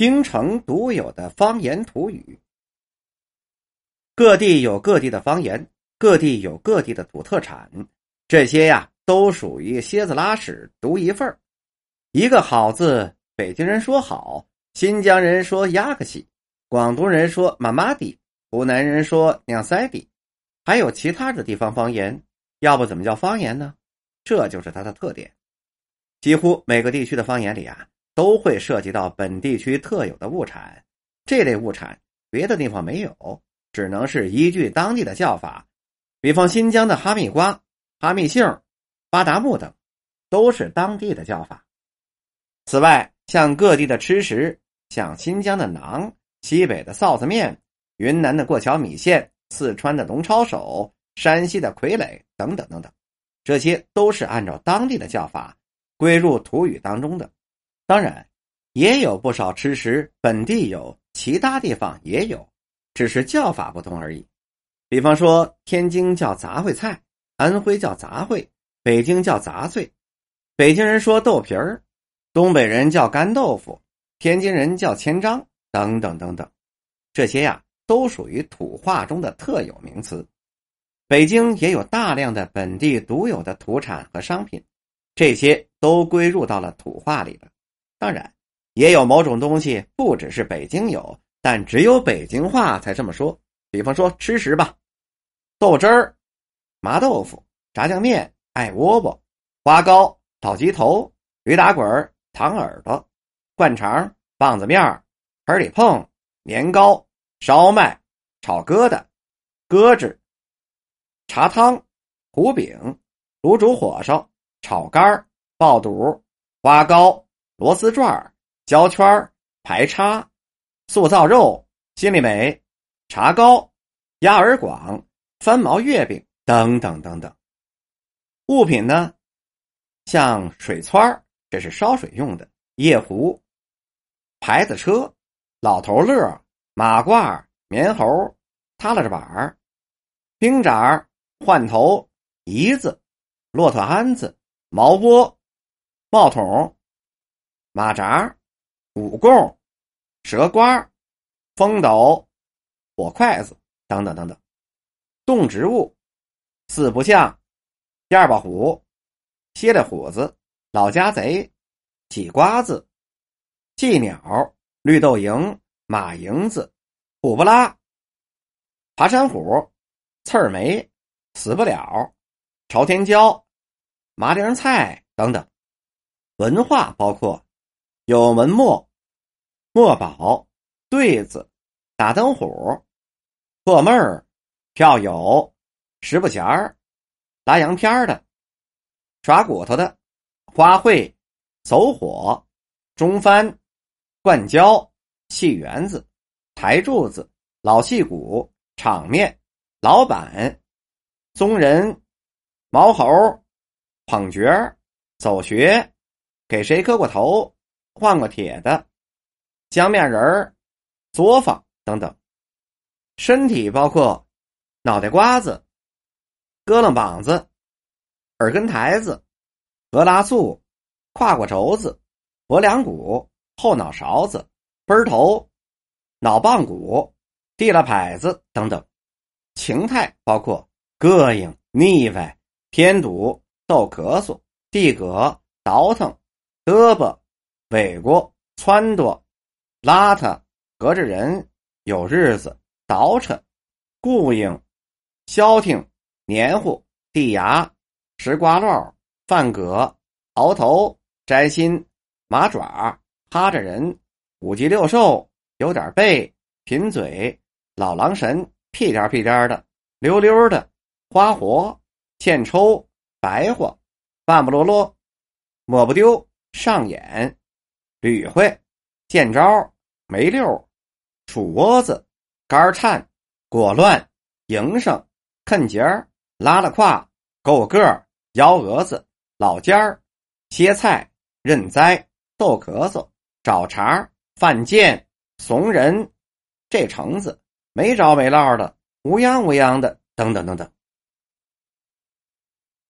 京城独有的方言土语。各地有各地的方言，各地有各地的土特产，这些呀都属于蝎子拉屎独一份一个好字，北京人说好，新疆人说呀个西，广东人说妈妈的，湖南人说娘塞的，还有其他的地方方言，要不怎么叫方言呢？这就是它的特点。几乎每个地区的方言里啊。都会涉及到本地区特有的物产，这类物产别的地方没有，只能是依据当地的叫法。比方新疆的哈密瓜、哈密杏、巴达木等，都是当地的叫法。此外，像各地的吃食，像新疆的馕、西北的臊子面、云南的过桥米线、四川的龙抄手、山西的傀儡等等等等，这些都是按照当地的叫法归入土语当中的。当然，也有不少吃食本地有，其他地方也有，只是叫法不同而已。比方说，天津叫杂烩菜，安徽叫杂烩，北京叫杂碎。北京人说豆皮儿，东北人叫干豆腐，天津人叫千张，等等等等。这些呀，都属于土话中的特有名词。北京也有大量的本地独有的土产和商品，这些都归入到了土话里了。当然，也有某种东西不只是北京有，但只有北京话才这么说。比方说吃食吧，豆汁儿、麻豆腐、炸酱面、艾窝窝、花糕、炒鸡头、驴打滚儿、糖耳朵、灌肠、棒子面儿、盆里碰、年糕、烧麦、炒疙瘩、鸽子、茶汤、糊饼、卤煮火烧、炒肝爆肚、花糕。螺丝转、胶圈、排叉、素造肉、心里美、茶糕、鸭耳广、翻毛月饼等等等等。物品呢，像水湍这是烧水用的；夜壶、牌子车、老头乐、马褂、棉猴、塌拉着板儿、冰盏、换头、椅子、骆驼鞍子、毛波、帽筒。马扎、五贡、蛇瓜、风斗、火筷子等等等等，动植物四不像、第二把虎、蝎子虎子、老家贼、挤瓜子、寄鸟、绿豆蝇、马蝇子、虎不拉、爬山虎、刺儿梅、死不了、朝天椒、麻铃菜等等，文化包括。有文墨、墨宝、对子、打灯虎、破闷儿、票友、十不钱儿、拉洋片儿的、耍骨头的、花卉、走火、中翻、灌胶、戏园子、台柱子、老戏骨、场面、老板、宗人、毛猴、捧角、走穴、给谁磕过头。换过铁的，江面人儿、作坊等等。身体包括脑袋瓜子、胳楞膀子、耳根台子、额拉素、胯骨轴子、脖梁骨、后脑勺子、奔头、脑棒骨、地了牌子等等。情态包括膈应、腻歪、添堵、逗咳嗽、地葛、倒腾、胳膊。尾过、撺掇、邋遢、隔着人、有日子、倒饬、顾应、消停、黏糊、地牙、石瓜烙、饭葛、熬头、摘心、马爪、趴着人、五脊六兽、有点背、贫嘴、老狼神、屁颠屁颠的、溜溜的、花活、欠抽、白活、半不啰啰、抹不丢、上眼。吕会、见招、没溜、杵窝子、肝颤、果乱、营生、啃节儿、拉了胯、够个儿、幺蛾子、老尖儿、歇菜、认栽、逗咳嗽、找茬、犯贱、怂人、这橙子没着没落的、乌央乌央的，等等等等。